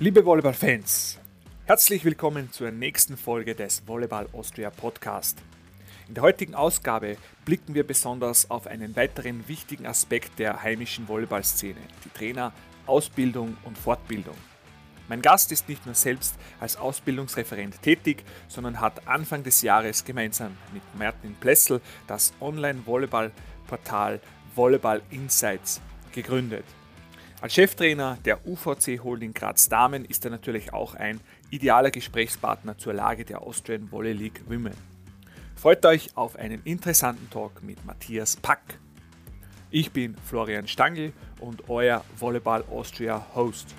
Liebe Volleyball-Fans, herzlich willkommen zur nächsten Folge des Volleyball Austria Podcast. In der heutigen Ausgabe blicken wir besonders auf einen weiteren wichtigen Aspekt der heimischen Volleyballszene, die Trainer, Ausbildung und Fortbildung. Mein Gast ist nicht nur selbst als Ausbildungsreferent tätig, sondern hat Anfang des Jahres gemeinsam mit Martin Plessel das Online-Volleyball-Portal Volleyball Insights gegründet. Als Cheftrainer der UVC Holding Graz Damen ist er natürlich auch ein idealer Gesprächspartner zur Lage der Austrian Volley League Women. Freut euch auf einen interessanten Talk mit Matthias Pack. Ich bin Florian Stangl und euer Volleyball Austria Host.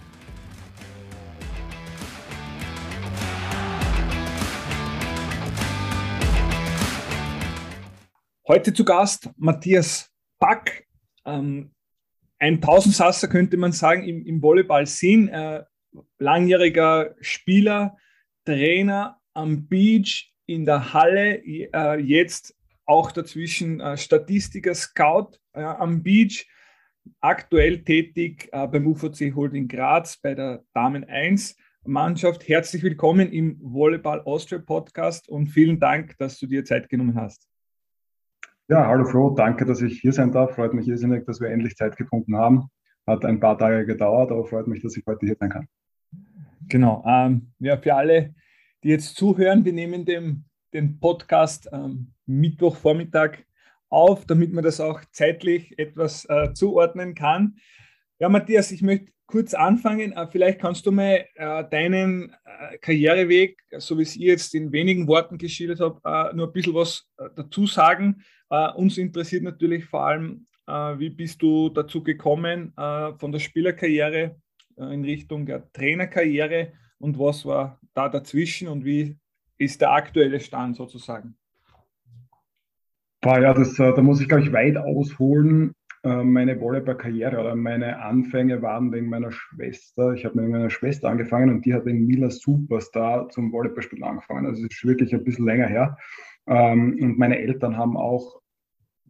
Heute zu Gast Matthias Pack, ähm, ein Tausendsasser könnte man sagen im, im Volleyball-Sinn. Äh, langjähriger Spieler, Trainer am Beach, in der Halle, äh, jetzt auch dazwischen äh, Statistiker, Scout äh, am Beach, aktuell tätig äh, beim UVC Holding Graz bei der Damen 1 Mannschaft. Herzlich willkommen im Volleyball Austria Podcast und vielen Dank, dass du dir Zeit genommen hast. Ja, hallo Flo, danke, dass ich hier sein darf. Freut mich irrsinnig, dass wir endlich Zeit gefunden haben. Hat ein paar Tage gedauert, aber freut mich, dass ich heute hier sein kann. Genau. Ähm, ja, für alle, die jetzt zuhören, wir nehmen dem, den Podcast ähm, Mittwochvormittag auf, damit man das auch zeitlich etwas äh, zuordnen kann. Ja, Matthias, ich möchte kurz anfangen. Äh, vielleicht kannst du mal äh, deinen äh, Karriereweg, so wie es ich jetzt in wenigen Worten geschildert habe, äh, nur ein bisschen was äh, dazu sagen. Uh, uns interessiert natürlich vor allem, uh, wie bist du dazu gekommen uh, von der Spielerkarriere in Richtung der Trainerkarriere und was war da dazwischen und wie ist der aktuelle Stand sozusagen? Ja, das, da muss ich, glaube ich, weit ausholen. Meine Volleyball-Karriere oder meine Anfänge waren wegen meiner Schwester. Ich habe mit meiner Schwester angefangen und die hat wegen Mila Superstar zum Volleyballspielen angefangen. Also es ist wirklich ein bisschen länger her. Ähm, und meine Eltern haben auch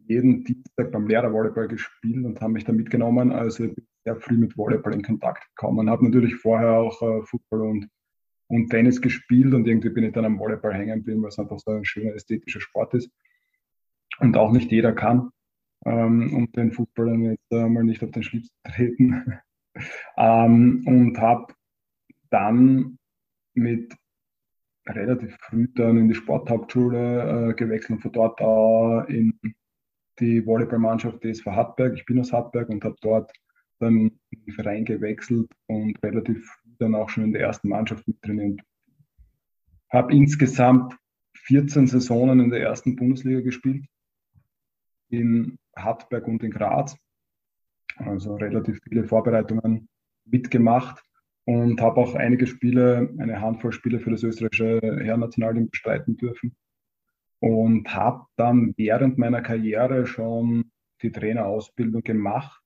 jeden Dienstag beim Lehrervolleyball gespielt und haben mich da mitgenommen. Also ich bin sehr früh mit Volleyball in Kontakt gekommen. Habe natürlich vorher auch äh, Football und, und Tennis gespielt und irgendwie bin ich dann am Volleyball hängen geblieben, weil es einfach so ein schöner ästhetischer Sport ist und auch nicht jeder kann. Ähm, und den Fußballern jetzt äh, mal nicht auf den Schlips treten. ähm, und habe dann mit relativ früh dann in die Sporthauptschule äh, gewechselt und von dort auch in die Volleyballmannschaft DSV Hartberg. Ich bin aus Hartberg und habe dort dann in den Verein gewechselt und relativ früh dann auch schon in der ersten Mannschaft mit trainiert. Habe insgesamt 14 Saisonen in der ersten Bundesliga gespielt, in Hartberg und in Graz. Also relativ viele Vorbereitungen mitgemacht und habe auch einige Spiele, eine Handvoll Spiele für das österreichische Herrennationalteam bestreiten dürfen und habe dann während meiner Karriere schon die Trainerausbildung gemacht,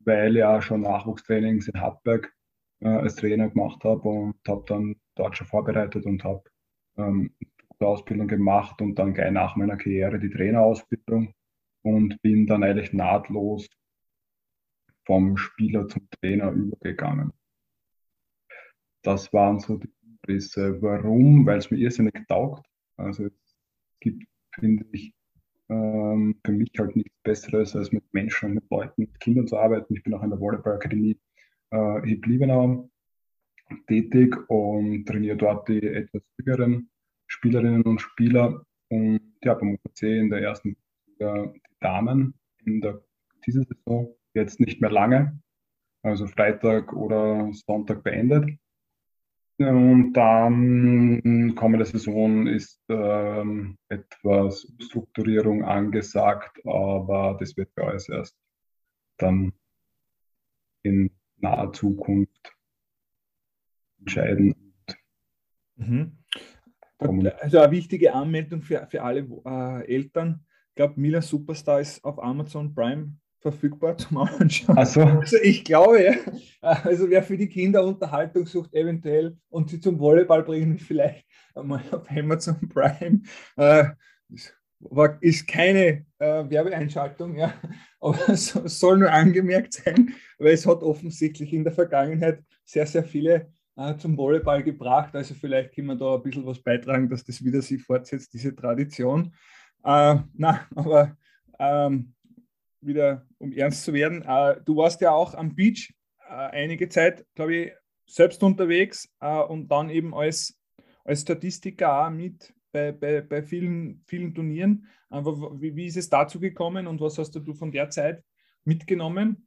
weil ja schon Nachwuchstrainings in Hartberg äh, als Trainer gemacht habe und habe dann dort schon vorbereitet und habe ähm, die Ausbildung gemacht und dann gleich nach meiner Karriere die Trainerausbildung und bin dann eigentlich nahtlos vom Spieler zum Trainer übergegangen. Das waren so die Risse. Warum? Weil es mir irrsinnig taugt. Also es gibt, finde ich, ähm, für mich halt nichts Besseres, als mit Menschen mit Leuten, mit Kindern zu arbeiten. Ich bin auch in der Volleyball-Akademie äh, Liebenau tätig und trainiere dort die etwas jüngeren Spielerinnen und Spieler. Und ja, beim UPC in der ersten Liga die Damen in der, dieser Saison jetzt nicht mehr lange, also Freitag oder Sonntag beendet. Und dann kommende Saison ist ähm, etwas Umstrukturierung angesagt, aber das wird bei uns erst dann in naher Zukunft entscheiden. Mhm. Also eine wichtige Anmeldung für, für alle äh, Eltern. Ich glaube, Mila Superstar ist auf Amazon Prime verfügbar zum Anschauen. Also. also ich glaube, also wer für die Kinder Unterhaltung sucht, eventuell und sie zum Volleyball bringen, vielleicht einmal auf Amazon Prime. Äh, ist keine äh, Werbeeinschaltung, ja, aber es soll nur angemerkt sein, weil es hat offensichtlich in der Vergangenheit sehr, sehr viele äh, zum Volleyball gebracht. Also vielleicht können wir da ein bisschen was beitragen, dass das wieder sich fortsetzt, diese Tradition. Äh, na, aber ähm, wieder um ernst zu werden, äh, du warst ja auch am Beach äh, einige Zeit, glaube ich, selbst unterwegs äh, und dann eben als, als Statistiker auch mit bei, bei, bei vielen, vielen Turnieren. Wie, wie ist es dazu gekommen und was hast du von der Zeit mitgenommen?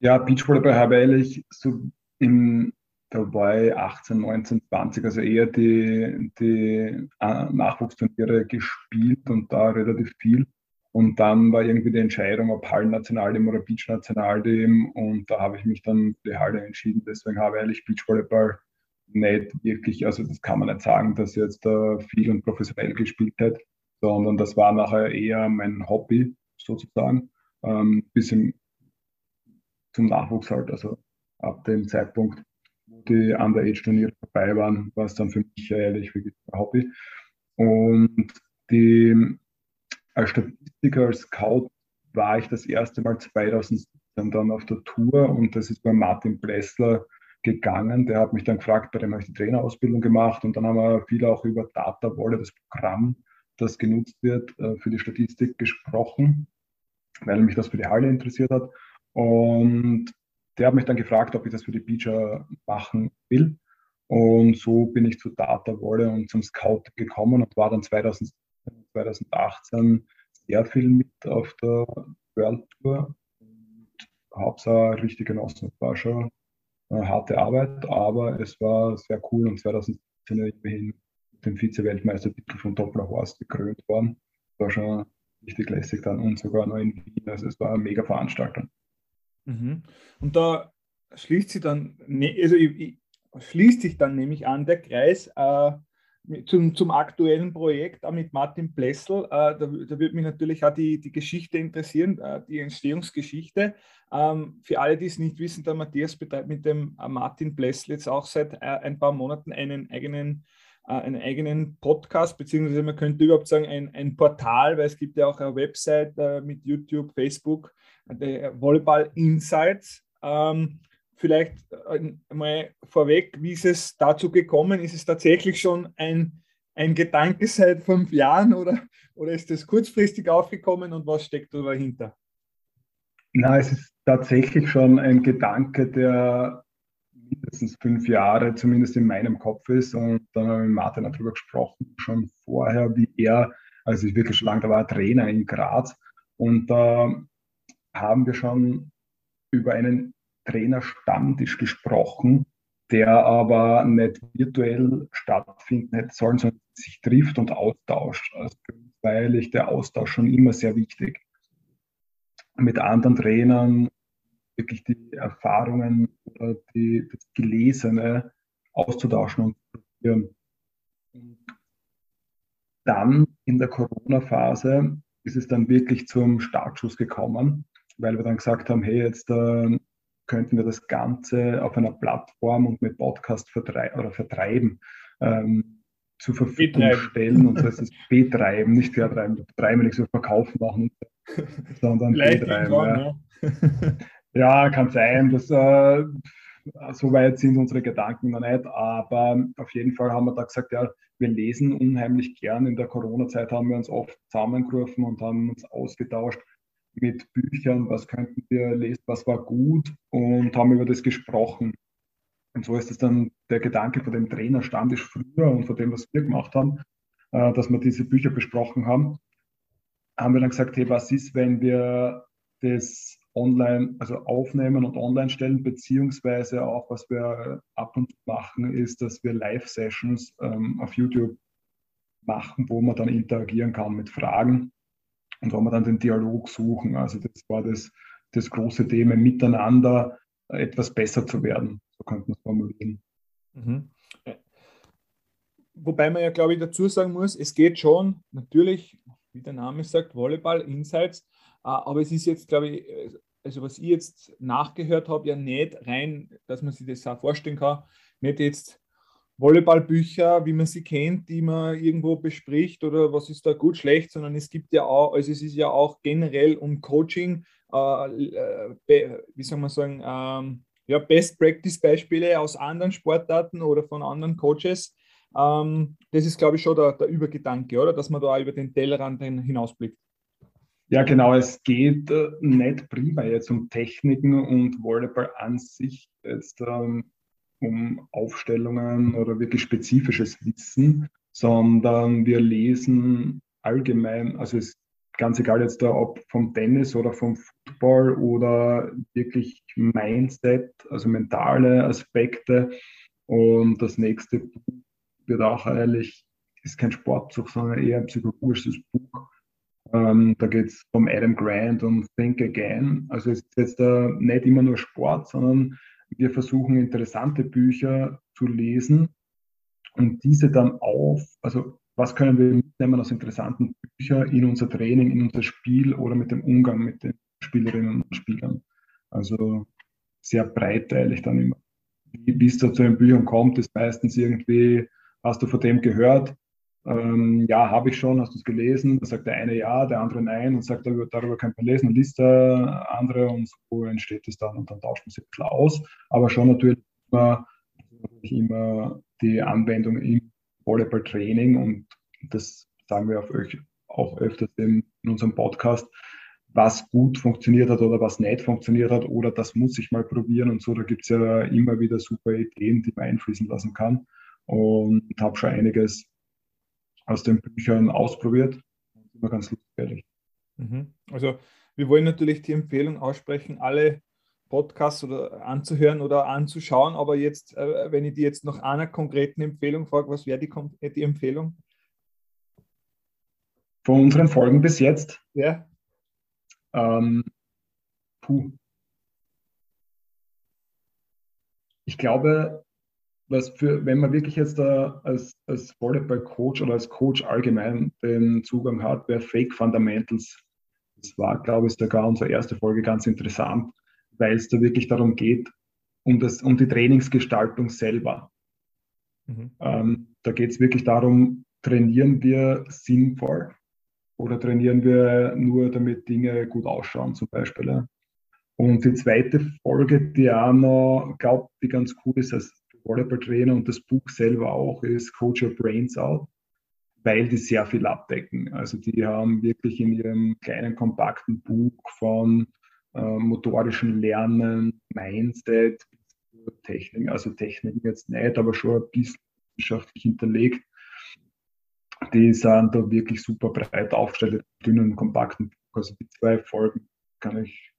Ja, Beachvolleyball habe ich so im dabei 18, 19, 20, also eher die, die äh, Nachwuchsturniere gespielt und da relativ viel. Und dann war irgendwie die Entscheidung, ob Hallen-Nationalteam oder Beach-Nationalteam. Und da habe ich mich dann für die Halle entschieden. Deswegen habe ich eigentlich Beachvolleyball nicht wirklich, also das kann man nicht sagen, dass jetzt da viel und professionell gespielt hätte, sondern das war nachher eher mein Hobby sozusagen, ähm, bis zum Nachwuchs halt, also ab dem Zeitpunkt, wo die Underage-Turniere vorbei waren, war es dann für mich ehrlich wirklich ein Hobby. Und die, als Statistiker, als Scout war ich das erste Mal 2017 dann auf der Tour und das ist bei Martin Blessler gegangen. Der hat mich dann gefragt, bei dem habe ich die Trainerausbildung gemacht und dann haben wir viel auch über Data Wolle, das Programm, das genutzt wird, äh, für die Statistik gesprochen, weil mich das für die Halle interessiert hat. Und der hat mich dann gefragt, ob ich das für die Beacher machen will. Und so bin ich zu Data Wolle und zum Scout gekommen und war dann 2017, 2018 sehr viel mit auf der World Tour und habe es auch richtig genossen. War schon äh, harte Arbeit, aber es war sehr cool und 2017 immerhin mit dem Vize-Weltmeistertitel von Doppler Horst gekrönt worden. War schon richtig lässig dann und sogar noch in Wien. Also es war eine mega Veranstaltung. Mhm. Und da schließt sich dann, ne, also ich, ich, schließt sich dann nämlich an der Kreis äh, zum, zum aktuellen Projekt mit Martin Blessel. Äh, da, da würde mich natürlich auch die, die Geschichte interessieren, äh, die Entstehungsgeschichte. Ähm, für alle, die es nicht wissen, der Matthias betreibt mit dem äh, Martin Blessel jetzt auch seit äh, ein paar Monaten einen eigenen, äh, einen eigenen Podcast, beziehungsweise man könnte überhaupt sagen, ein, ein Portal, weil es gibt ja auch eine Website äh, mit YouTube, Facebook, der Volleyball Insights. Ähm, vielleicht äh, mal vorweg, wie ist es dazu gekommen? Ist es tatsächlich schon ein, ein Gedanke seit fünf Jahren oder, oder ist es kurzfristig aufgekommen und was steckt da dahinter? Na, es ist tatsächlich schon ein Gedanke, der mindestens fünf Jahre zumindest in meinem Kopf ist. Und dann habe ich mit Martin darüber gesprochen, schon vorher, wie er, also ich wirklich schon lange, da war er Trainer in Graz. Und da äh, haben wir schon über einen Trainerstammtisch gesprochen, der aber nicht virtuell stattfinden hätte sollen, sondern sich trifft und austauscht. Also, weil ich der Austausch schon immer sehr wichtig. Mit anderen Trainern wirklich die Erfahrungen oder die, das Gelesene auszutauschen und zu probieren. Dann in der Corona-Phase ist es dann wirklich zum Startschuss gekommen, weil wir dann gesagt haben, hey, jetzt äh, könnten wir das Ganze auf einer Plattform und mit Podcast vertrei oder vertreiben, ähm, zur Verfügung betreiben. stellen. Und so heißt es betreiben, nicht vertreiben. Betreiben nicht so verkaufen machen, sondern Vielleicht betreiben. Ja. ja. kann sein. dass äh, so weit sind unsere Gedanken noch nicht, aber auf jeden Fall haben wir da gesagt, ja, wir lesen unheimlich gern. In der Corona-Zeit haben wir uns oft zusammengerufen und haben uns ausgetauscht mit Büchern, was könnten wir lesen, was war gut und haben über das gesprochen. Und so ist es dann der Gedanke von dem Trainerstammtisch früher und von dem, was wir gemacht haben, äh, dass wir diese Bücher besprochen haben, haben wir dann gesagt, hey, was ist, wenn wir das online, also aufnehmen und online stellen, beziehungsweise auch, was wir ab und zu machen, ist, dass wir Live-Sessions ähm, auf YouTube machen, wo man dann interagieren kann mit Fragen und wo wir dann den Dialog suchen. Also das war das, das große Thema, miteinander etwas besser zu werden. So könnte man es formulieren. Mhm. Wobei man ja, glaube ich, dazu sagen muss, es geht schon natürlich, wie der Name sagt, Volleyball, Insights, äh, aber es ist jetzt, glaube ich, also was ich jetzt nachgehört habe, ja nicht rein, dass man sich das auch vorstellen kann, nicht jetzt Volleyballbücher, wie man sie kennt, die man irgendwo bespricht oder was ist da gut, schlecht, sondern es gibt ja auch, also es ist ja auch generell um Coaching, äh, äh wie soll man sagen, ähm, ja, Best-Practice-Beispiele aus anderen Sportarten oder von anderen Coaches. Ähm, das ist, glaube ich, schon der, der Übergedanke, oder? Dass man da über den Tellerrand hinausblickt. Ja, genau. Es geht äh, nicht prima jetzt um Techniken und Volleyball an sich, jetzt ähm, um Aufstellungen oder wirklich spezifisches Wissen, sondern wir lesen allgemein, also es ist ganz egal jetzt da, ob vom Tennis oder vom Football oder wirklich Mindset, also mentale Aspekte. Und das nächste Buch wird auch eigentlich, ist kein Sportbuch, sondern eher ein psychologisches Buch. Ähm, da geht es um Adam Grant und Think Again. Also es ist jetzt da nicht immer nur Sport, sondern wir versuchen interessante Bücher zu lesen und diese dann auf, also was können wir mitnehmen aus interessanten Büchern in unser Training, in unser Spiel oder mit dem Umgang mit den Spielerinnen und Spielern. Also sehr breiteilig dann immer. Wie es da zu den Büchern kommt, ist meistens irgendwie, hast du von dem gehört? Ähm, ja, habe ich schon, hast du es gelesen? Da sagt der eine ja, der andere nein und sagt, darüber kann man lesen, und liest der andere und so entsteht es dann und dann tauscht man sich ein bisschen aus. Aber schon natürlich immer, immer die Anwendung im Volleyball-Training und das sagen wir auch öfters in, in unserem Podcast, was gut funktioniert hat oder was nicht funktioniert hat oder das muss ich mal probieren und so. Da gibt es ja immer wieder super Ideen, die man einfließen lassen kann und habe schon einiges aus den Büchern ausprobiert. Immer ganz lustig. Mhm. Also wir wollen natürlich die Empfehlung aussprechen, alle Podcasts oder anzuhören oder anzuschauen. Aber jetzt, äh, wenn ich die jetzt nach einer konkreten Empfehlung frage, was wäre die, äh, die Empfehlung? Von unseren Folgen bis jetzt? Ja. Ähm, puh. Ich glaube, was für, wenn man wirklich jetzt da als, als Volleyball-Coach oder als Coach allgemein den Zugang hat, wäre Fake Fundamentals. Das war, glaube ich, sogar unsere erste Folge ganz interessant weil es da wirklich darum geht, um, das, um die Trainingsgestaltung selber. Mhm. Ähm, da geht es wirklich darum, trainieren wir sinnvoll oder trainieren wir nur, damit Dinge gut ausschauen, zum Beispiel. Und die zweite Folge, die auch noch, glaube die ganz cool ist als Volleyball-Trainer und das Buch selber auch, ist Coach Your Brains Out, weil die sehr viel abdecken. Also die haben wirklich in ihrem kleinen, kompakten Buch von äh, motorischen Lernen, Mindset, Technik, also Technik jetzt nicht, aber schon ein bisschen wissenschaftlich hinterlegt. Die sind da wirklich super breit aufgestellt, dünnen, kompakten Buch. Also die zwei Folgen kann ich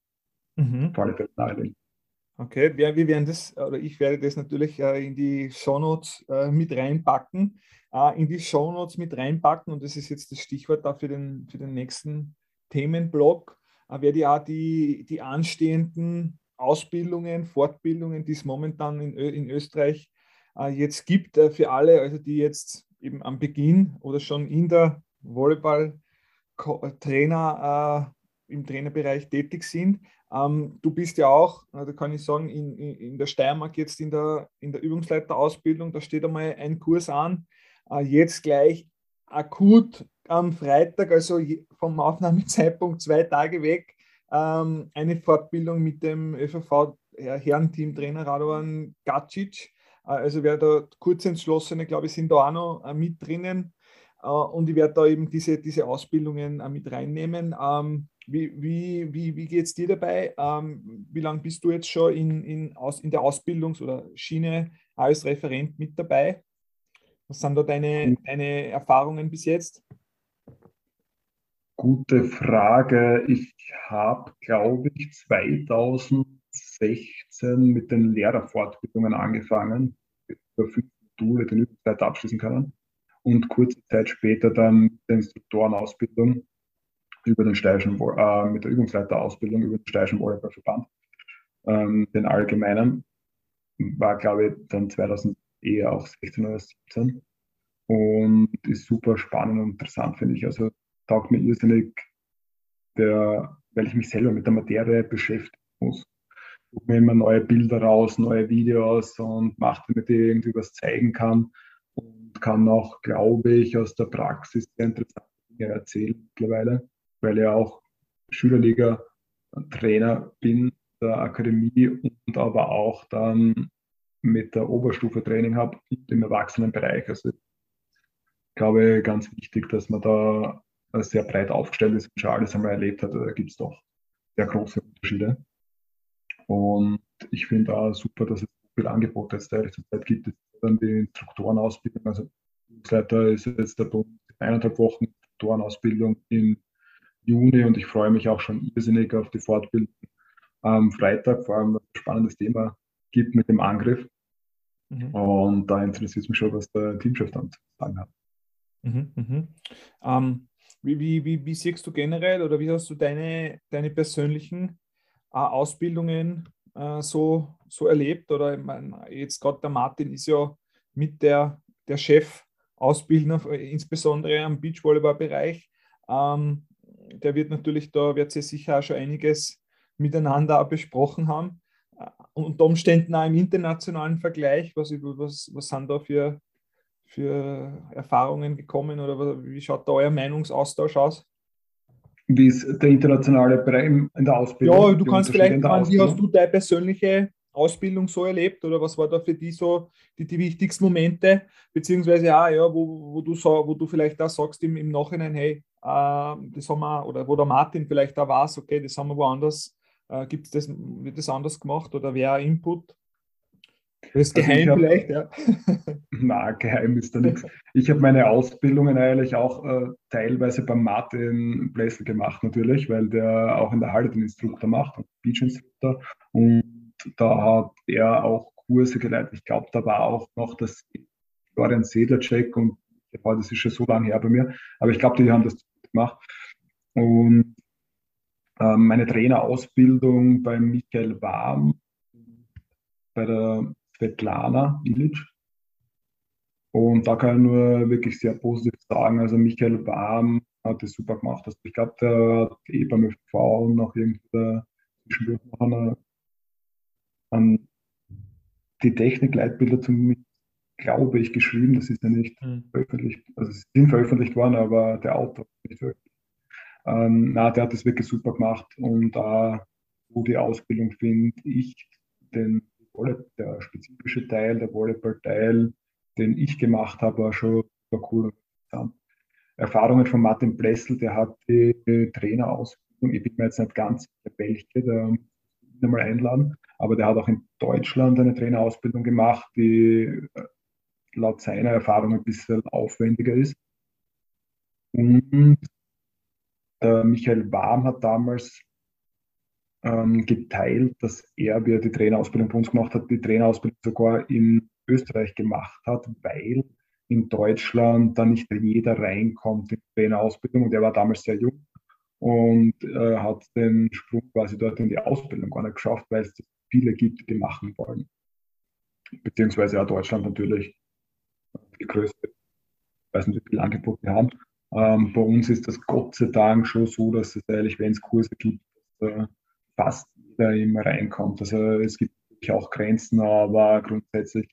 mhm. Fälle nahelegen. Okay, wir, werden das, oder ich werde das natürlich äh, in die Shownotes äh, mit reinpacken, äh, in die Shownotes mit reinpacken und das ist jetzt das Stichwort da für den, für den nächsten Themenblock werde ich auch die, die anstehenden Ausbildungen, Fortbildungen, die es momentan in, in Österreich äh, jetzt gibt, äh, für alle, also die jetzt eben am Beginn oder schon in der Volleyball-Trainer äh, im Trainerbereich tätig sind. Ähm, du bist ja auch, da kann ich sagen, in, in, der Steiermark jetzt in der, in der Übungsleiterausbildung, da steht einmal ein Kurs an, äh, jetzt gleich akut am Freitag, also vom Aufnahmezeitpunkt zwei Tage weg, ähm, eine Fortbildung mit dem ÖVV Herrenteam-Trainer Radovan Gacic. Äh, also wer da kurzentschlossene, glaube ich, sind da auch noch äh, mit drinnen. Äh, und ich werde da eben diese, diese Ausbildungen mit reinnehmen. Ähm, wie wie, wie, wie geht es dir dabei? Ähm, wie lange bist du jetzt schon in, in, aus, in der Ausbildungs- oder Schiene als Referent mit dabei? Was sind da deine, deine Erfahrungen bis jetzt? Gute Frage. Ich habe, glaube ich, 2016 mit den Lehrerfortbildungen angefangen, über fünf Module den Übungszeit abschließen können und kurze Zeit später dann mit der Instruktorenausbildung über den Steirischen, äh, mit der Übungsleiterausbildung über den Steirischen Volleyballverband, ähm, den allgemeinen, war, glaube ich, dann 2000 eher auch 16 oder 17. Und ist super spannend und interessant, finde ich. Also taugt mir irrsinnig, der, weil ich mich selber mit der Materie beschäftigen muss. Ich mir immer neue Bilder raus, neue Videos und mache, damit ich irgendwie was zeigen kann. Und kann auch, glaube ich, aus der Praxis sehr interessante Dinge erzählen mittlerweile, weil ich auch Schülerliga-Trainer bin der Akademie und aber auch dann mit der Oberstufe Training habe im Erwachsenenbereich. Also ich glaube, ganz wichtig, dass man da sehr breit aufgestellt ist und schon alles einmal erlebt hat. Da gibt es doch sehr große Unterschiede. Und ich finde auch super, dass es so viel Angebot jetzt der Zeit gibt. Es dann die Instruktorenausbildung. Also Leiter ist jetzt der Punkt eineinhalb Wochen Instruktorenausbildung im Juni und ich freue mich auch schon irrsinnig auf die Fortbildung am Freitag, vor allem, weil es ein spannendes Thema gibt mit dem Angriff. Mhm. Und da interessiert es mich schon, was der Teamchef dann zu sagen hat. Mhm, mhm. Ähm, wie, wie, wie, wie, siehst du generell oder wie hast du deine, deine persönlichen äh, Ausbildungen äh, so, so erlebt? Oder ich meine, jetzt gerade der Martin ist ja mit der, der Chef Ausbildner, insbesondere am Beachvolleyball-Bereich. Ähm, der wird natürlich, da wird sie sicher auch schon einiges miteinander besprochen haben. Äh, unter Umständen auch im internationalen Vergleich, was, was, was sind da für, für Erfahrungen gekommen oder wie schaut da euer Meinungsaustausch aus? Wie ist der internationale Bereich in der Ausbildung? Ja, du kannst vielleicht, sagen, wie hast du deine persönliche Ausbildung so erlebt oder was war da für dich so die, die wichtigsten Momente, beziehungsweise auch, ja, wo, wo, du, so, wo du vielleicht da sagst im, im Nachhinein, hey, das haben wir, oder wo der Martin vielleicht da war, okay, das haben wir woanders, äh, gibt's das, wird das anders gemacht oder wer Input? Das ist also geheim hab, vielleicht, ja. Na, geheim ist da nichts. Ich habe meine Ausbildungen eigentlich auch äh, teilweise beim Martin Blessel gemacht, natürlich, weil der auch in der Halle den Instruktor macht, Beach-Instruktor. Und da hat er auch Kurse geleitet. Ich glaube, da war auch noch das Florian Sedlacek und das ist schon so lange her bei mir, aber ich glaube, die haben das gemacht. Und ähm, meine Trainerausbildung bei Michael Warm, bei der Svetlana Ilic. Und da kann ich nur wirklich sehr positiv sagen, also Michael Warm hat das super gemacht. Also ich glaube, der hat eh beim FV noch irgendwie zwischendurch noch an die Technikleitbilder zum glaube ich, geschrieben. Das ist ja nicht mhm. veröffentlicht. Also sie sind veröffentlicht worden, aber der Autor nicht veröffentlicht. Ähm, na, der hat das wirklich super gemacht und da, wo die Ausbildung finde ich, den der spezifische Teil, der Volleyball-Teil, den ich gemacht habe, war schon super cool und interessant. Erfahrungen von Martin Blessel, der hat die Trainerausbildung, ich bin mir jetzt nicht ganz sicher, welche, da muss ich ihn mal einladen, aber der hat auch in Deutschland eine Trainerausbildung gemacht, die äh, laut seiner Erfahrung ein bisschen aufwendiger ist. Und der Michael Warm hat damals ähm, geteilt, dass er, wie er die Trainerausbildung bei uns gemacht hat, die Trainerausbildung sogar in Österreich gemacht hat, weil in Deutschland da nicht jeder reinkommt in die Trainerausbildung. Und er war damals sehr jung und äh, hat den Sprung quasi dort in die Ausbildung gar nicht geschafft, weil es viele gibt, die machen wollen. Beziehungsweise auch Deutschland natürlich die größte, weiß nicht, wie viele Angebote wir haben. Ähm, bei uns ist das Gott sei Dank schon so, dass es eigentlich, wenn es Kurse gibt, äh, fast jeder immer reinkommt. Also es gibt auch Grenzen, aber grundsätzlich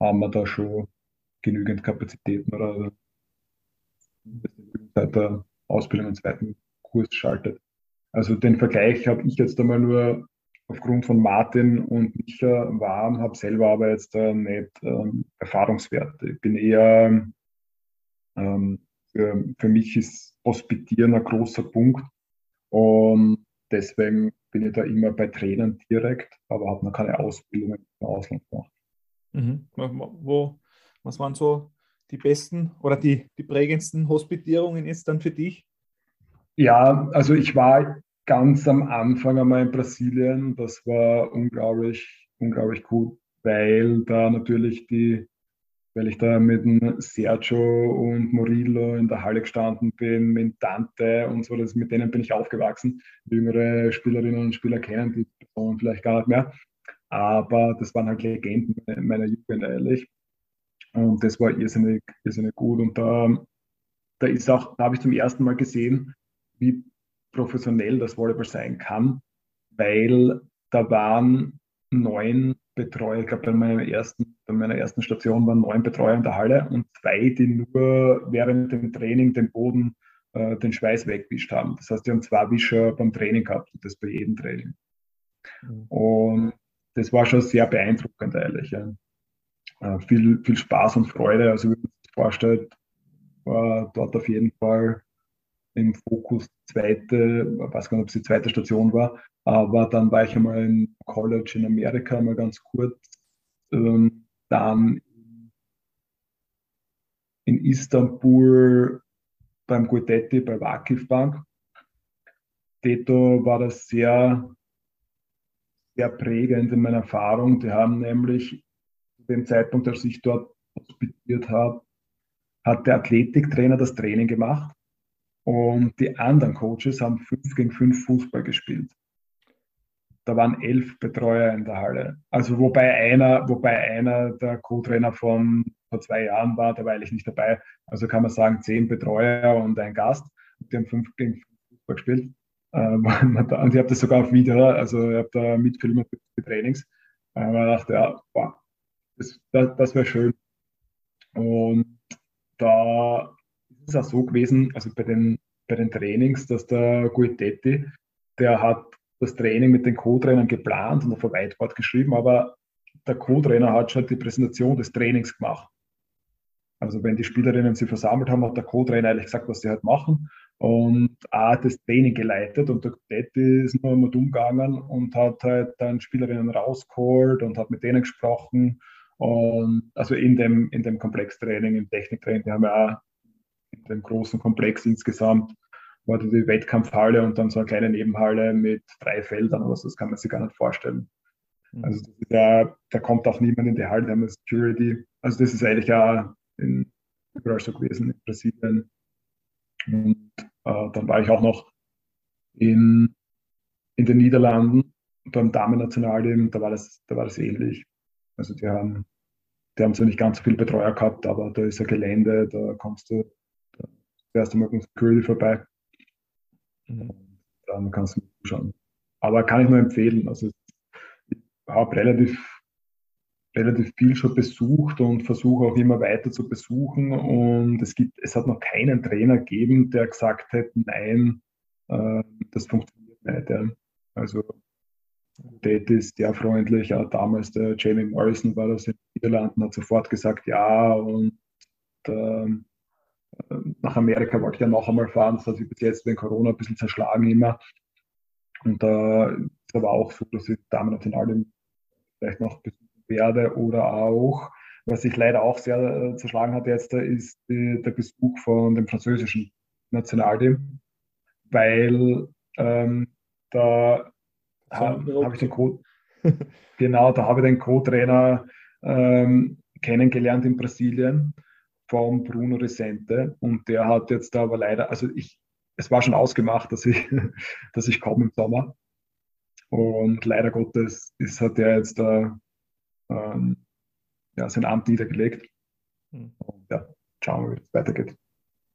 haben wir da schon genügend Kapazitäten oder seit der Ausbildung einen zweiten Kurs schaltet. Also den Vergleich habe ich jetzt einmal nur aufgrund von Martin und Micha warm, habe selber aber jetzt äh, nicht ähm, Erfahrungswerte. Ich bin eher, ähm, für, für mich ist Hospitieren ein großer Punkt und deswegen bin ich da immer bei Trainern direkt, aber habe noch keine Ausbildung im Ausland gemacht. Mhm. Wo, was waren so die besten oder die, die prägendsten Hospitierungen jetzt dann für dich? Ja, also ich war ganz am Anfang einmal in Brasilien. Das war unglaublich, unglaublich cool, weil da natürlich die, weil ich da mit Sergio und Murillo in der Halle gestanden bin, mit Dante und so, das, mit denen bin ich aufgewachsen. Jüngere Spielerinnen und Spieler kennen die Personen vielleicht gar nicht mehr. Aber das waren halt Legenden meiner Jugend eigentlich. Und das war irrsinnig, irrsinnig gut. Und da, da ist auch, da habe ich zum ersten Mal gesehen, wie professionell das Volleyball sein kann, weil da waren neun Betreuer, ich glaube bei meiner ersten, bei meiner ersten Station waren neun Betreuer in der Halle und zwei, die nur während dem Training den Boden, äh, den Schweiß wegwischt haben. Das heißt, die haben zwei Wischer beim Training gehabt und das bei jedem Training. Mhm. Und das war schon sehr beeindruckend eigentlich. Ja. Äh, viel, viel Spaß und Freude. Also wie man sich vorstellt, war dort auf jeden Fall im Fokus zweite, weiß gar nicht, ob es die zweite Station war, aber dann war ich einmal im College in Amerika mal ganz kurz, ähm, dann in Istanbul beim Guidetti bei Vakif Bank. Dort war das sehr, sehr prägend in meiner Erfahrung. Die haben nämlich zu dem Zeitpunkt, als ich dort hospitiert habe, hat der Athletiktrainer das Training gemacht und die anderen Coaches haben 5 gegen 5 Fußball gespielt. Da waren elf Betreuer in der Halle. Also wobei einer, wobei einer der Co-Trainer von vor zwei Jahren war, da war eigentlich nicht dabei. Also kann man sagen, zehn Betreuer und ein Gast. Die haben 5 gegen 5 Fußball gespielt. Ähm, und ich habe das sogar auf Video, also ich habe da mitfilmt mit den Trainings. Ähm, ich dachte, ja, wow, das, das, das wäre schön. Und da ist auch so gewesen, also bei den, bei den Trainings, dass der Guidetti, der hat das Training mit den Co-Trainern geplant und auf ein Whiteboard geschrieben, aber der Co-Trainer hat schon die Präsentation des Trainings gemacht. Also wenn die Spielerinnen sich versammelt haben, hat der Co-Trainer eigentlich gesagt, was sie halt machen und auch das Training geleitet und der Guidetti ist nur mal umgegangen und hat halt dann Spielerinnen rausgeholt und hat mit denen gesprochen und also in dem, in dem Komplextraining, im Techniktraining, die haben ja auch in dem großen Komplex insgesamt war die Wettkampfhalle und dann so eine kleine Nebenhalle mit drei Feldern oder so, das kann man sich gar nicht vorstellen. Mhm. Also da, da kommt auch niemand in die Halle, da haben wir Security. Also das ist eigentlich auch in, überall so gewesen, in Brasilien. Und äh, dann war ich auch noch in, in den Niederlanden beim Damen-Nationalteam, da war das, da war das ähnlich. Also die haben, die haben zwar nicht ganz so viel Betreuer gehabt, aber da ist ein Gelände, da kommst du, fährst du mal mit Security vorbei. Mhm. Dann kannst du zuschauen. Aber kann ich nur empfehlen. Also ich habe relativ, relativ viel schon besucht und versuche auch immer weiter zu besuchen. Und es gibt, es hat noch keinen Trainer gegeben, der gesagt hat, nein, äh, das funktioniert nicht. Also Date ist sehr freundlich. Auch damals der Jamie Morrison war das in den Niederlanden, hat sofort gesagt, ja. Und äh, nach Amerika wollte ich ja noch einmal fahren. Das hat sich bis jetzt wegen Corona ein bisschen zerschlagen immer. Und da äh, ist aber auch so, dass ich Damen National vielleicht noch besuchen werde oder auch, was sich leider auch sehr äh, zerschlagen hat jetzt, ist die, der Besuch von dem französischen Nationalteam, weil ähm, da habe hab ich den Co genau, da habe ich den Co-Trainer ähm, kennengelernt in Brasilien vom Bruno Resente und der hat jetzt aber leider, also ich, es war schon ausgemacht, dass ich, dass ich komme im Sommer und leider Gottes ist, hat er jetzt da ähm, ja, sein Amt niedergelegt. Hm. Und ja, schauen wir, wie es weitergeht.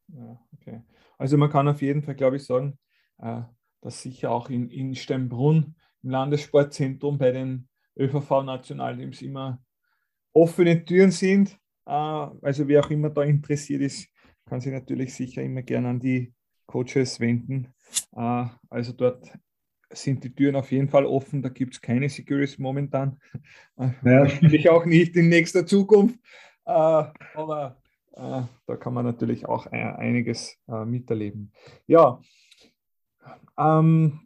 Ja, okay. Also man kann auf jeden Fall, glaube ich, sagen, äh, dass sicher auch in, in Steinbrunn im Landessportzentrum bei den ÖVV-Nationalteams immer offene Türen sind. Äh, also wer auch immer da interessiert ist, kann sich natürlich sicher immer gerne an die Coaches wenden. Äh, also dort sind die Türen auf jeden Fall offen. Da gibt es keine Securities momentan. Äh, ja. Natürlich auch nicht in nächster Zukunft. Aber da kann man natürlich auch einiges miterleben. Ja, ähm,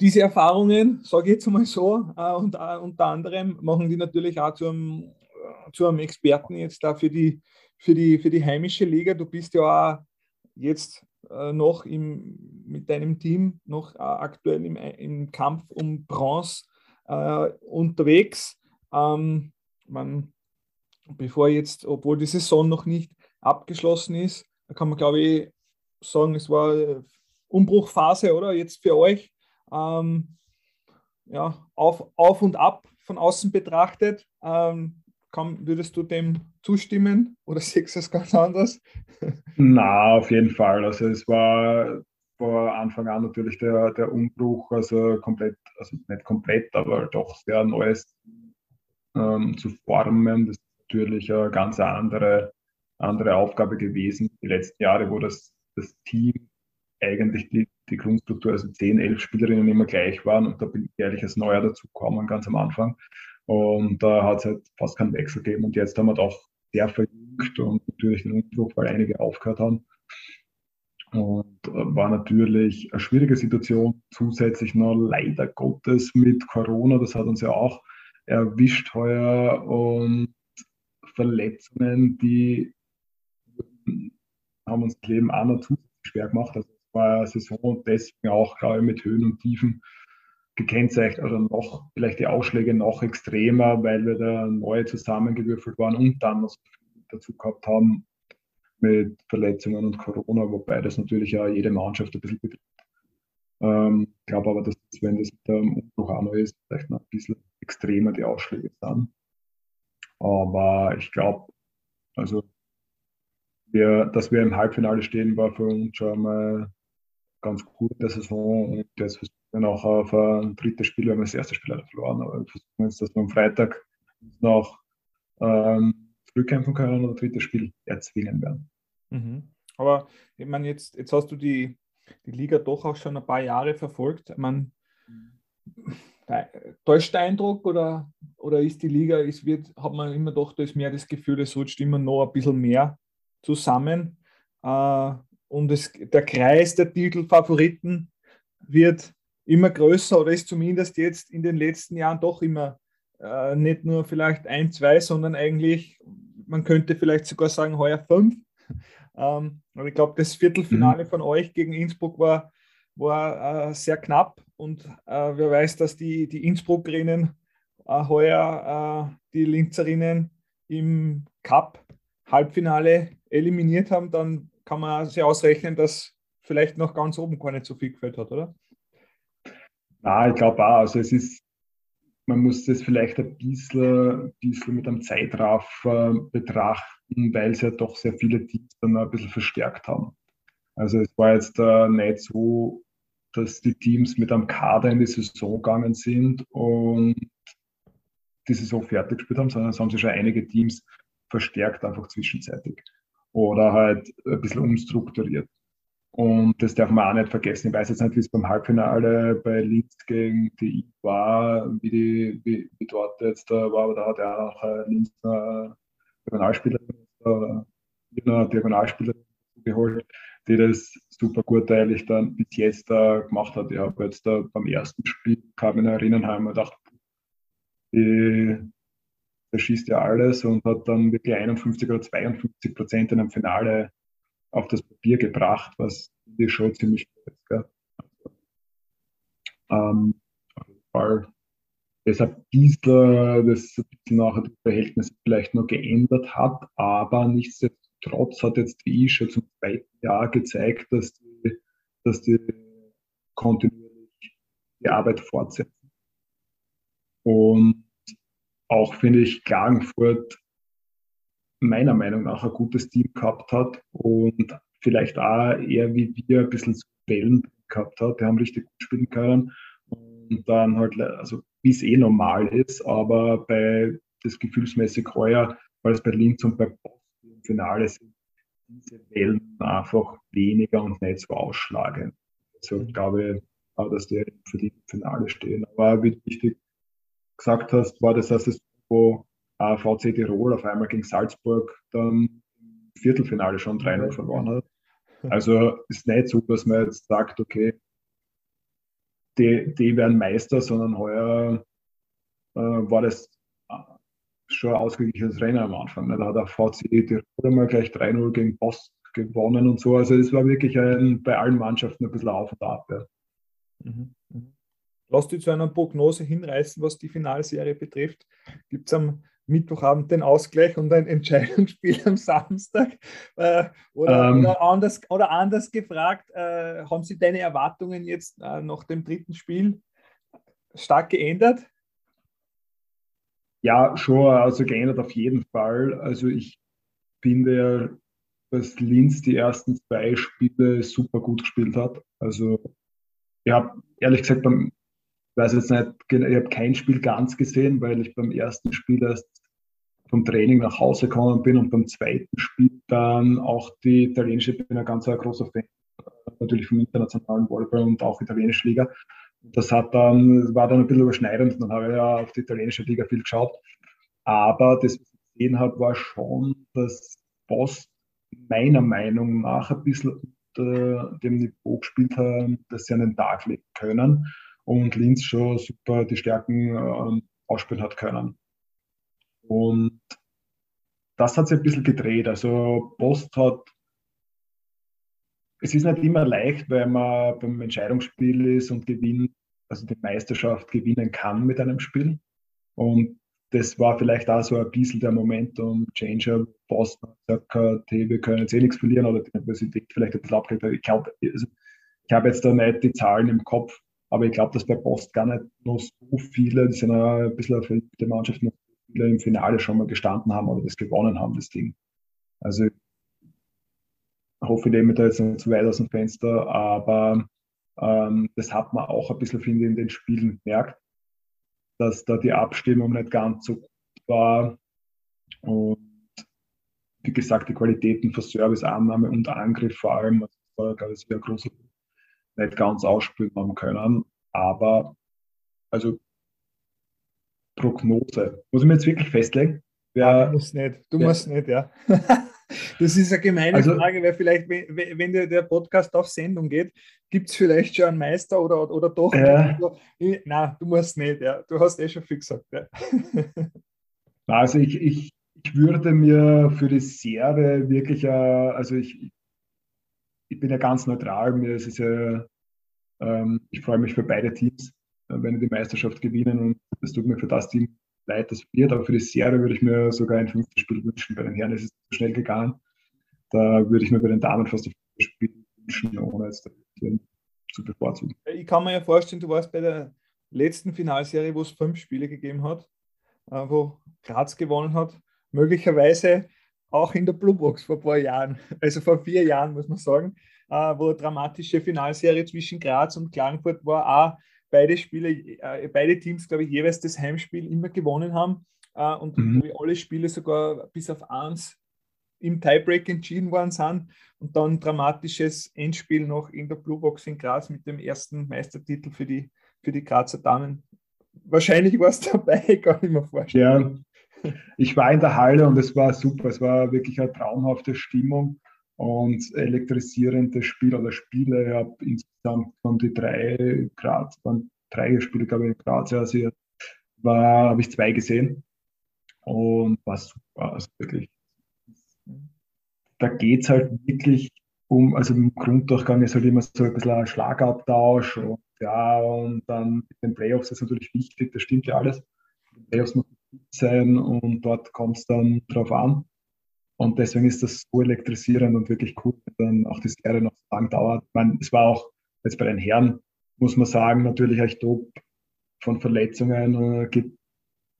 diese Erfahrungen, sage ich jetzt mal so, und unter anderem machen die natürlich auch zu einem, zu einem Experten jetzt da für die, für, die, für die heimische Liga. Du bist ja auch jetzt äh, noch im, mit deinem Team noch äh, aktuell im, im Kampf um Bronze äh, unterwegs. Ähm, man, bevor jetzt, obwohl die Saison noch nicht abgeschlossen ist, kann man glaube ich sagen, es war Umbruchphase, oder? Jetzt für euch. Ähm, ja, auf, auf und ab von außen betrachtet. Ähm, kann, würdest du dem zustimmen oder siehst du es ganz anders? Na, auf jeden Fall. Also es war vor Anfang an natürlich der, der Umbruch, also komplett, also nicht komplett, aber doch sehr neues ähm, zu formen. Das ist natürlich eine ganz andere, andere Aufgabe gewesen. Die letzten Jahre, wo das, das Team eigentlich die die Grundstruktur, also 10, 11 Spielerinnen immer gleich waren und da bin ich ehrlich als Neuer dazugekommen, ganz am Anfang. Und da hat es halt fast keinen Wechsel gegeben. Und jetzt haben wir doch sehr verjüngt und natürlich den Umbruch, weil einige aufgehört haben. Und äh, war natürlich eine schwierige Situation, zusätzlich noch leider Gottes mit Corona, das hat uns ja auch erwischt heuer. Und Verletzungen, die haben uns das Leben auch noch zusätzlich schwer gemacht. Also war Saison und deswegen auch, glaube ich, mit Höhen und Tiefen gekennzeichnet oder noch vielleicht die Ausschläge noch extremer, weil wir da neu zusammengewürfelt waren und dann noch dazu gehabt haben mit Verletzungen und Corona, wobei das natürlich ja jede Mannschaft ein bisschen betrifft. Ähm, ich glaube aber, dass das, wenn das mit dem Umbruch auch noch ist, vielleicht noch ein bisschen extremer die Ausschläge sind. Aber ich glaube, also wir, dass wir im Halbfinale stehen, war für uns schon mal ganz in der Saison. Und jetzt versuchen wir noch auf ein drittes Spiel, wir das erste Spiel verloren, aber wir versuchen jetzt, dass wir am Freitag noch ähm, zurückkämpfen können und ein drittes Spiel erzwingen werden. Mhm. Aber ich meine, jetzt, jetzt hast du die, die Liga doch auch schon ein paar Jahre verfolgt. Meine, täuscht der Eindruck oder, oder ist die Liga, es wird, hat man immer doch da ist mehr das Gefühl, es rutscht immer noch ein bisschen mehr zusammen. Äh, und es, der Kreis der Titelfavoriten wird immer größer oder ist zumindest jetzt in den letzten Jahren doch immer äh, nicht nur vielleicht ein, zwei, sondern eigentlich, man könnte vielleicht sogar sagen, heuer fünf. Ähm, aber ich glaube, das Viertelfinale mhm. von euch gegen Innsbruck war, war äh, sehr knapp und äh, wer weiß, dass die, die Innsbruckerinnen äh, heuer äh, die Linzerinnen im Cup Halbfinale eliminiert haben, dann kann man sich ausrechnen, dass vielleicht noch ganz oben gar nicht so viel gefällt hat, oder? Na, ich glaube auch. Also es ist, man muss das vielleicht ein bisschen, bisschen mit einem Zeitraffer betrachten, weil es ja doch sehr viele Teams dann ein bisschen verstärkt haben. Also es war jetzt äh, nicht so, dass die Teams mit einem Kader in die Saison gegangen sind und die Saison fertig gespielt haben, sondern es haben sich schon einige Teams verstärkt einfach zwischenzeitig oder halt ein bisschen umstrukturiert. Und das darf man auch nicht vergessen. Ich weiß jetzt nicht, wie es beim Halbfinale bei Linz gegen die war, wie, die, wie, wie dort jetzt da war, aber da hat er auch äh, Linz äh, eine Diagonalspielerin geholt, die das super gut eigentlich dann bis jetzt äh, gemacht hat. Ich habe jetzt da beim ersten Spiel, kam in Erinnerheim, gedacht, die der schießt ja alles und hat dann wirklich 51 oder 52 Prozent in einem Finale auf das Papier gebracht, was die schon ziemlich gut ist. Gell? Ähm. Deshalb bisschen, das nachher das Verhältnis vielleicht noch geändert hat, aber nichtsdestotrotz hat jetzt die I schon zum zweiten Jahr gezeigt, dass die, dass die kontinuierlich die Arbeit fortsetzen. Und auch, finde ich, Klagenfurt meiner Meinung nach ein gutes Team gehabt hat und vielleicht auch eher wie wir ein bisschen zu Wellen gehabt hat. Die haben richtig gut spielen können und dann halt, also wie es eh normal ist, aber bei das gefühlsmäßig heuer, weil es bei Linz und bei Boston im Finale sind, diese Wellen einfach weniger und nicht so ausschlagend. Also ich glaube auch, dass die für die Finale stehen. Aber wie wichtig gesagt hast, war das eine Saison, wo VC Tirol auf einmal gegen Salzburg dann im Viertelfinale schon 3-0 verloren hat. Also ist nicht so, dass man jetzt sagt, okay, die, die werden Meister, sondern heuer äh, war das äh, schon ein ausgeglichenes Rennen am Anfang. Ne? Da hat der VC Tirol mal gleich 3-0 gegen Post gewonnen und so. Also es war wirklich ein, bei allen Mannschaften ein bisschen auf und ab. Ja. Mhm. Lass dich zu einer Prognose hinreißen, was die Finalserie betrifft. Gibt es am Mittwochabend den Ausgleich und ein Entscheidungsspiel am Samstag? Äh, oder, ähm, oder, anders, oder anders gefragt, äh, haben Sie deine Erwartungen jetzt äh, nach dem dritten Spiel stark geändert? Ja, schon, also geändert auf jeden Fall. Also ich finde ja, dass Linz die ersten zwei Spiele super gut gespielt hat. Also ich habe ehrlich gesagt beim ich weiß jetzt nicht, ich habe kein Spiel ganz gesehen, weil ich beim ersten Spiel erst vom Training nach Hause gekommen bin und beim zweiten Spiel dann auch die italienische, ich bin ein ganz ein großer Fan natürlich vom internationalen Volleyball und auch italienische Liga. Das hat dann, war dann ein bisschen überschneidend. Dann habe ich ja auf die italienische Liga viel geschaut. Aber das, was ich gesehen habe, war schon, dass Post meiner Meinung nach ein bisschen unter dem Niveau gespielt haben, dass sie an den Tag legen können und Linz schon super die Stärken äh, ausspielen hat können. Und das hat sich ein bisschen gedreht. Also Post hat, es ist nicht immer leicht, weil man beim Entscheidungsspiel ist und gewinnt, also die Meisterschaft gewinnen kann mit einem Spiel. Und das war vielleicht auch so ein bisschen der Momentum, Changer, Boston sagt, okay, wir können jetzt eh nichts verlieren oder die Universität vielleicht ein bisschen abgekriegt. Ich also, ich habe jetzt da nicht die Zahlen im Kopf, aber ich glaube, dass bei Post gar nicht noch so viele, die sind ja ein bisschen auf der Mannschaft noch viele im Finale schon mal gestanden haben oder das gewonnen haben, das Ding. Also ich hoffe, ich nehme da jetzt nicht zu weit aus dem Fenster, aber ähm, das hat man auch ein bisschen, finde ich, in den Spielen gemerkt dass da die Abstimmung nicht ganz so gut war. Und wie gesagt, die Qualitäten für Service, Annahme und Angriff vor allem, das war, glaube ich, sehr groß, nicht ganz ausspielen haben können. Aber also Prognose. Muss ich mir jetzt wirklich festlegen? Wer, du musst nicht, du wer, musst nicht, ja. Das ist eine gemeine also, Frage, weil vielleicht, wenn, der, der Podcast auf Sendung geht, gibt es vielleicht schon einen Meister oder, oder doch? Ja. Nein, du musst nicht, ja. Du hast eh schon viel gesagt. Ja. Also ich, ich, ich würde mir für die Serie wirklich, äh, also ich, ich bin ja ganz neutral, mir ist es ja, ähm, ich freue mich für beide Teams, äh, wenn die Meisterschaft gewinnen und es tut mir für das Team leid, das wird, aber für die Serie würde ich mir sogar ein fünftes Spiel wünschen. Bei den Herren ist es zu schnell gegangen. Da würde ich mir bei den Damen fast ein fünftes Spiel wünschen, ohne jetzt zu bevorzugen. Ich kann mir ja vorstellen, du warst bei der letzten Finalserie, wo es fünf Spiele gegeben hat, äh, wo Graz gewonnen hat, möglicherweise auch in der Blue Box vor ein paar Jahren, also vor vier Jahren muss man sagen, äh, wo eine dramatische Finalserie zwischen Graz und Klagenfurt war, auch beide Spiele, äh, beide Teams, glaube ich, jeweils das Heimspiel immer gewonnen haben äh, und mhm. alle Spiele sogar bis auf eins im Tiebreak entschieden worden sind und dann dramatisches Endspiel noch in der Blue Box in Graz mit dem ersten Meistertitel für die, für die Grazer Damen. Wahrscheinlich war es dabei, kann ich mir vorstellen. Ja, ich war in der Halle und es war super. Es war wirklich eine traumhafte Stimmung und elektrisierendes Spiel oder Spiele. Ich habe insgesamt von die drei Graz, waren drei Spiele, glaube ich, in Graz, also war, habe ich zwei gesehen und war super, also wirklich. Da geht es halt wirklich um, also im Grunddurchgang ist halt immer so ein bisschen ein Schlagabtausch und ja, und dann mit den Playoffs ist natürlich wichtig, das stimmt ja alles. Playoffs müssen sein und dort kommt es dann drauf an. Und deswegen ist das so elektrisierend und wirklich cool, wenn dann auch die Serie noch so lang dauert. Ich meine, es war auch jetzt bei den Herren, muss man sagen, natürlich echt top von Verletzungen äh,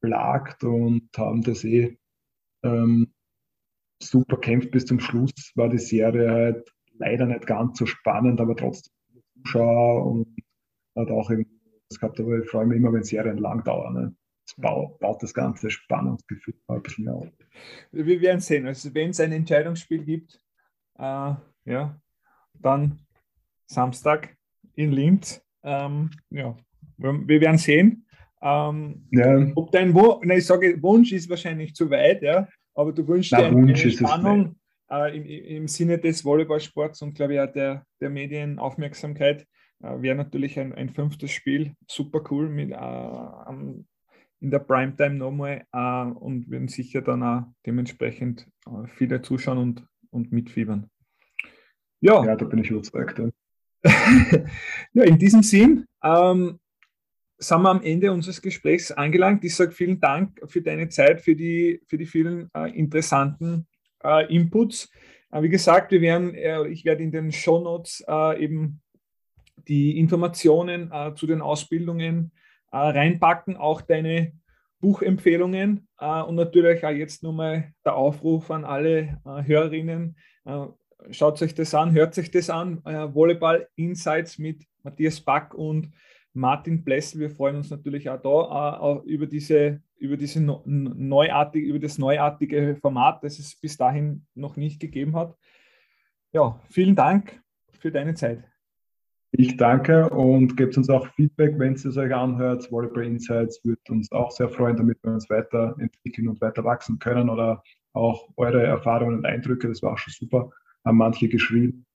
geplagt und haben das eh ähm, super kämpft bis zum Schluss. War die Serie halt leider nicht ganz so spannend, aber trotzdem Zuschauer und hat auch das gehabt, aber ich freue mich immer, wenn Serien lang dauern. Ne? Das baut, baut das ganze Spannungsgefühl ein bisschen auf. Wir werden sehen. Also wenn es ein Entscheidungsspiel gibt, äh, ja, dann Samstag in Linz. Ähm, ja, wir werden sehen. Ähm, ja. Ob dein Wo Nein, ich sage, Wunsch ist wahrscheinlich zu weit, ja, aber du wünschst dir eine, Spannung äh, im, im, Sinne des Volleyballsports und glaube ich auch der, der Medienaufmerksamkeit. Äh, Wäre natürlich ein, ein fünftes Spiel super cool mit äh, in der Primetime nochmal äh, und werden sicher dann auch dementsprechend äh, viele zuschauen und, und mitfiebern. Ja. ja, da bin ich überzeugt. Ja, ja in diesem Sinn ähm, sind wir am Ende unseres Gesprächs angelangt. Ich sage vielen Dank für deine Zeit, für die, für die vielen äh, interessanten äh, Inputs. Äh, wie gesagt, wir werden, äh, ich werde in den Show Notes eben die Informationen zu den Ausbildungen äh, reinpacken, auch deine Buchempfehlungen äh, und natürlich auch jetzt nochmal der Aufruf an alle äh, Hörerinnen. schaut euch das an, hört sich das an. Volleyball Insights mit Matthias Back und Martin Blessel. Wir freuen uns natürlich auch da auch über diese über diese neuartige, über das neuartige Format, das es bis dahin noch nicht gegeben hat. Ja, vielen Dank für deine Zeit. Ich danke und gebt uns auch Feedback, wenn es euch anhört. Volleyball Insights wird uns auch sehr freuen, damit wir uns weiterentwickeln und weiter wachsen können oder auch eure Erfahrungen und Eindrücke, das war auch schon super, haben manche geschrieben,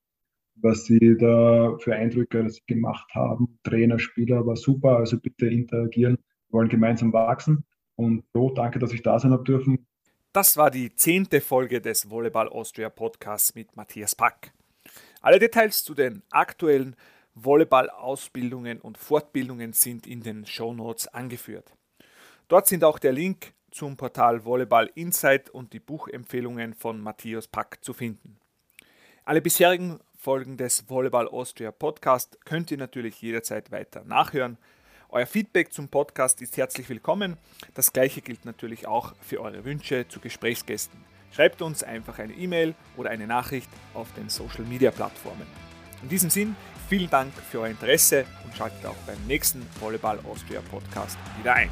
was sie da für Eindrücke gemacht haben. Trainer, Spieler, war super, also bitte interagieren. Wir wollen gemeinsam wachsen. Und so, danke, dass ich da sein habe dürfen. Das war die zehnte Folge des Volleyball Austria Podcasts mit Matthias Pack. Alle Details zu den aktuellen Volleyball-Ausbildungen und Fortbildungen sind in den Show Notes angeführt. Dort sind auch der Link zum Portal Volleyball Insight und die Buchempfehlungen von Matthias Pack zu finden. Alle bisherigen Folgen des Volleyball Austria Podcast könnt ihr natürlich jederzeit weiter nachhören. Euer Feedback zum Podcast ist herzlich willkommen. Das gleiche gilt natürlich auch für eure Wünsche zu Gesprächsgästen. Schreibt uns einfach eine E-Mail oder eine Nachricht auf den Social Media Plattformen. In diesem Sinn, vielen Dank für euer Interesse und schaltet auch beim nächsten Volleyball Austria Podcast wieder ein.